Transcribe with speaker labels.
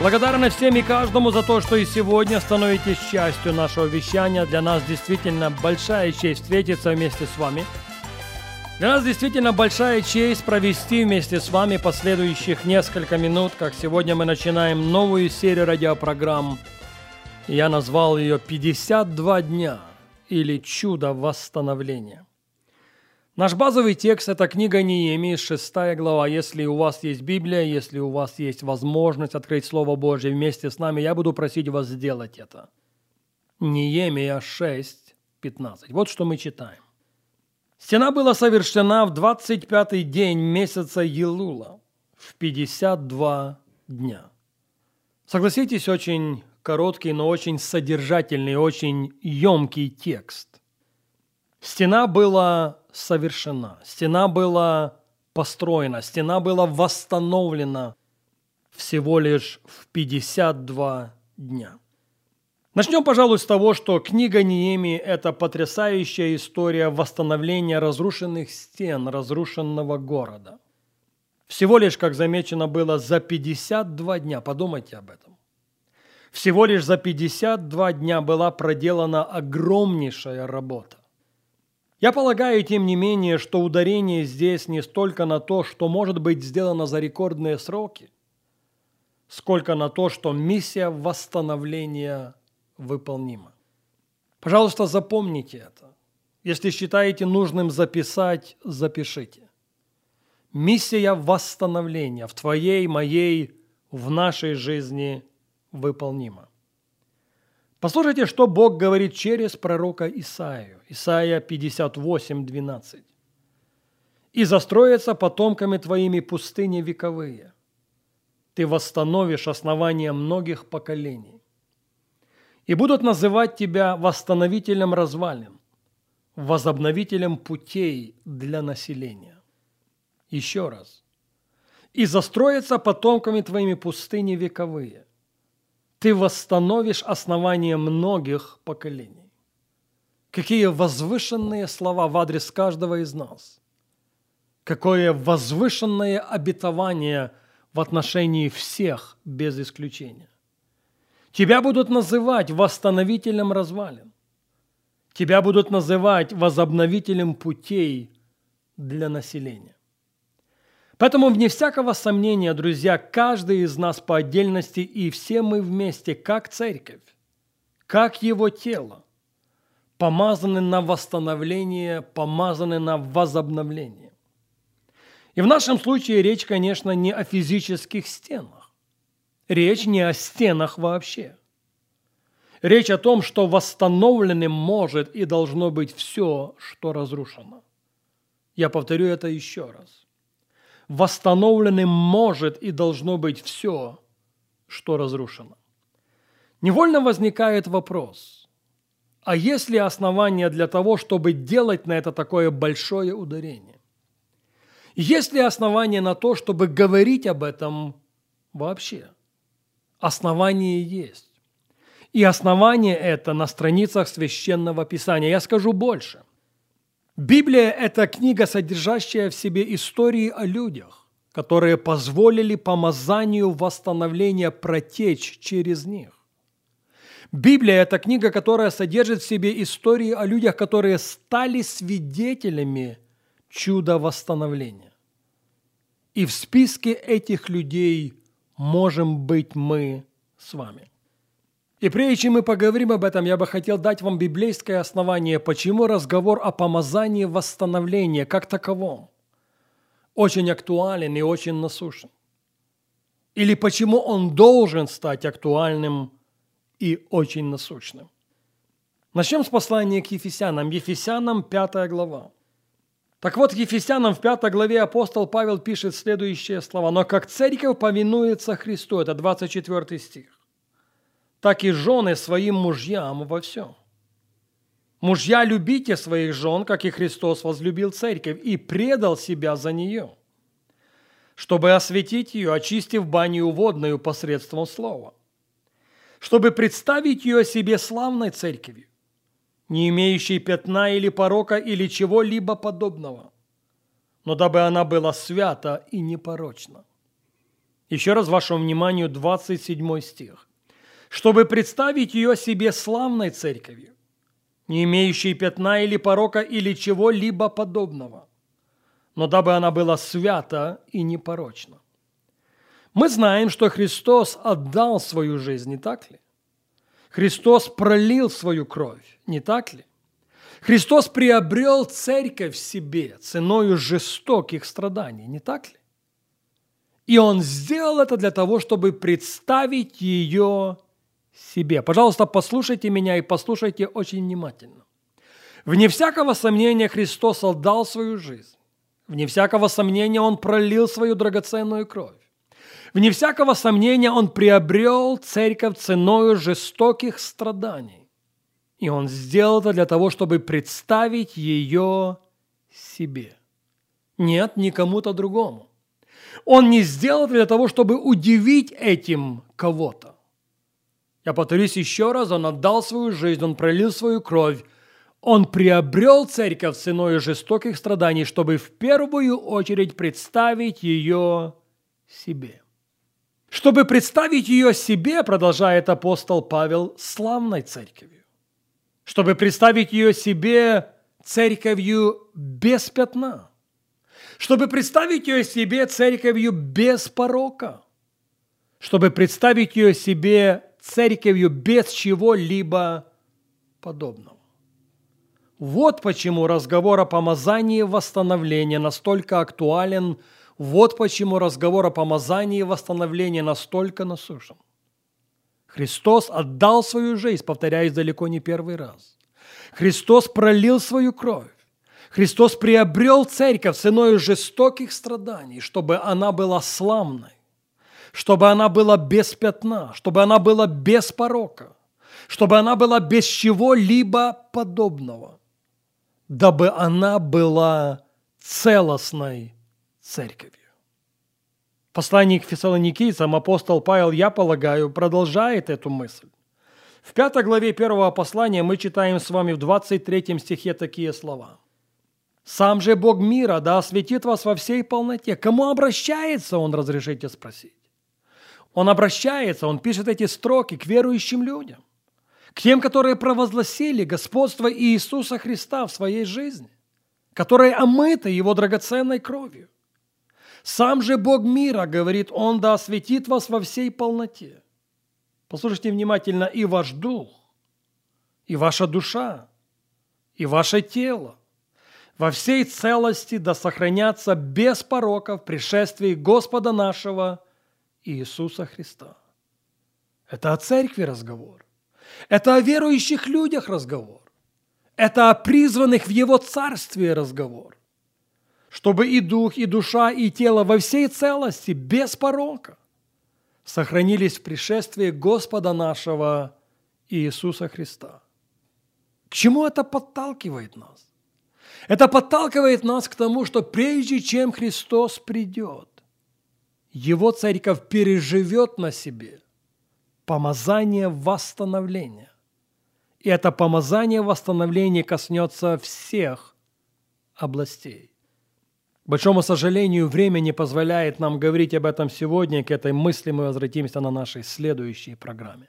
Speaker 1: Благодарны всем и каждому за то, что и сегодня становитесь частью нашего вещания. Для нас действительно большая честь встретиться вместе с вами. Для нас действительно большая честь провести вместе с вами последующих несколько минут, как сегодня мы начинаем новую серию радиопрограмм. Я назвал ее «52 дня» или «Чудо восстановления». Наш базовый текст – это книга Неемии, 6 глава. Если у вас есть Библия, если у вас есть возможность открыть Слово Божье вместе с нами, я буду просить вас сделать это. Неемия 6, 15. Вот что мы читаем. Стена была совершена в 25-й день месяца Елула, в 52 дня. Согласитесь, очень короткий, но очень содержательный, очень емкий текст. Стена была совершена, стена была построена, стена была восстановлена всего лишь в 52 дня. Начнем, пожалуй, с того, что книга Неемии – это потрясающая история восстановления разрушенных стен, разрушенного города. Всего лишь, как замечено было, за 52 дня, подумайте об этом. Всего лишь за 52 дня была проделана огромнейшая работа. Я полагаю, тем не менее, что ударение здесь не столько на то, что может быть сделано за рекордные сроки, сколько на то, что миссия восстановления выполнима. Пожалуйста, запомните это. Если считаете нужным записать, запишите. Миссия восстановления в твоей, моей, в нашей жизни выполнима. Послушайте, что Бог говорит через пророка Исаию. Исаия 58, 12. «И застроятся потомками твоими пустыни вековые. Ты восстановишь основания многих поколений. И будут называть тебя восстановителем развалин, возобновителем путей для населения». Еще раз. «И застроятся потомками твоими пустыни вековые, ты восстановишь основание многих поколений. Какие возвышенные слова в адрес каждого из нас. Какое возвышенное обетование в отношении всех без исключения. Тебя будут называть восстановителем развалин. Тебя будут называть возобновителем путей для населения. Поэтому, вне всякого сомнения, друзья, каждый из нас по отдельности и все мы вместе, как церковь, как его тело, помазаны на восстановление, помазаны на возобновление. И в нашем случае речь, конечно, не о физических стенах. Речь не о стенах вообще. Речь о том, что восстановленным может и должно быть все, что разрушено. Я повторю это еще раз восстановленным может и должно быть все, что разрушено. Невольно возникает вопрос, а есть ли основания для того, чтобы делать на это такое большое ударение? Есть ли основания на то, чтобы говорить об этом вообще? Основание есть. И основание это на страницах Священного Писания. Я скажу больше. Библия – это книга, содержащая в себе истории о людях, которые позволили помазанию восстановления протечь через них. Библия – это книга, которая содержит в себе истории о людях, которые стали свидетелями чуда восстановления. И в списке этих людей можем быть мы с вами. И прежде чем мы поговорим об этом, я бы хотел дать вам библейское основание, почему разговор о помазании восстановления как таковом очень актуален и очень насущен. Или почему он должен стать актуальным и очень насущным. Начнем с послания к Ефесянам. Ефесянам 5 глава. Так вот, Ефесянам в 5 главе апостол Павел пишет следующие слова. «Но как церковь повинуется Христу» – это 24 стих так и жены своим мужьям во всем. Мужья, любите своих жен, как и Христос возлюбил церковь и предал себя за нее, чтобы осветить ее, очистив баню водную посредством слова, чтобы представить ее себе славной церковью, не имеющей пятна или порока или чего-либо подобного, но дабы она была свята и непорочна. Еще раз вашему вниманию 27 стих. Чтобы представить ее себе славной церковью, не имеющей пятна или порока или чего-либо подобного, но дабы она была свята и непорочна. Мы знаем, что Христос отдал свою жизнь, не так ли? Христос пролил свою кровь, не так ли? Христос приобрел церковь себе ценою жестоких страданий, не так ли? И Он сделал это для того, чтобы представить ее себе. Пожалуйста, послушайте меня и послушайте очень внимательно. Вне всякого сомнения Христос отдал свою жизнь. Вне всякого сомнения Он пролил свою драгоценную кровь. Вне всякого сомнения Он приобрел церковь ценою жестоких страданий. И Он сделал это для того, чтобы представить ее себе. Нет, не кому-то другому. Он не сделал это для того, чтобы удивить этим кого-то. Я повторюсь еще раз, он отдал свою жизнь, он пролил свою кровь, он приобрел церковь ценой жестоких страданий, чтобы в первую очередь представить ее себе. Чтобы представить ее себе, продолжает апостол Павел, славной церковью. Чтобы представить ее себе церковью без пятна. Чтобы представить ее себе церковью без порока. Чтобы представить ее себе церковью без чего-либо подобного. Вот почему разговор о помазании восстановления настолько актуален, вот почему разговор о помазании восстановления настолько насущен. Христос отдал свою жизнь, повторяюсь, далеко не первый раз. Христос пролил свою кровь. Христос приобрел церковь ценой жестоких страданий, чтобы она была славной чтобы она была без пятна, чтобы она была без порока, чтобы она была без чего-либо подобного, дабы она была целостной церковью. Посланник фессалоникийцам апостол Павел, я полагаю, продолжает эту мысль. В пятой главе первого послания мы читаем с вами в 23 стихе такие слова. «Сам же Бог мира да осветит вас во всей полноте». Кому обращается Он, разрешите спросить? Он обращается, он пишет эти строки к верующим людям, к тем, которые провозгласили господство Иисуса Христа в своей жизни, которые омыты Его драгоценной кровью. Сам же Бог мира, говорит Он, да осветит вас во всей полноте. Послушайте внимательно, и ваш дух, и ваша душа, и ваше тело во всей целости да сохранятся без пороков пришествии Господа нашего – Иисуса Христа. Это о церкви разговор. Это о верующих людях разговор. Это о призванных в Его Царстве разговор. Чтобы и дух, и душа, и тело во всей целости, без порока, сохранились в пришествии Господа нашего Иисуса Христа. К чему это подталкивает нас? Это подталкивает нас к тому, что прежде чем Христос придет, его церковь переживет на себе помазание восстановления. И это помазание восстановления коснется всех областей. К большому сожалению, время не позволяет нам говорить об этом сегодня. К этой мысли мы возвратимся на нашей следующей программе.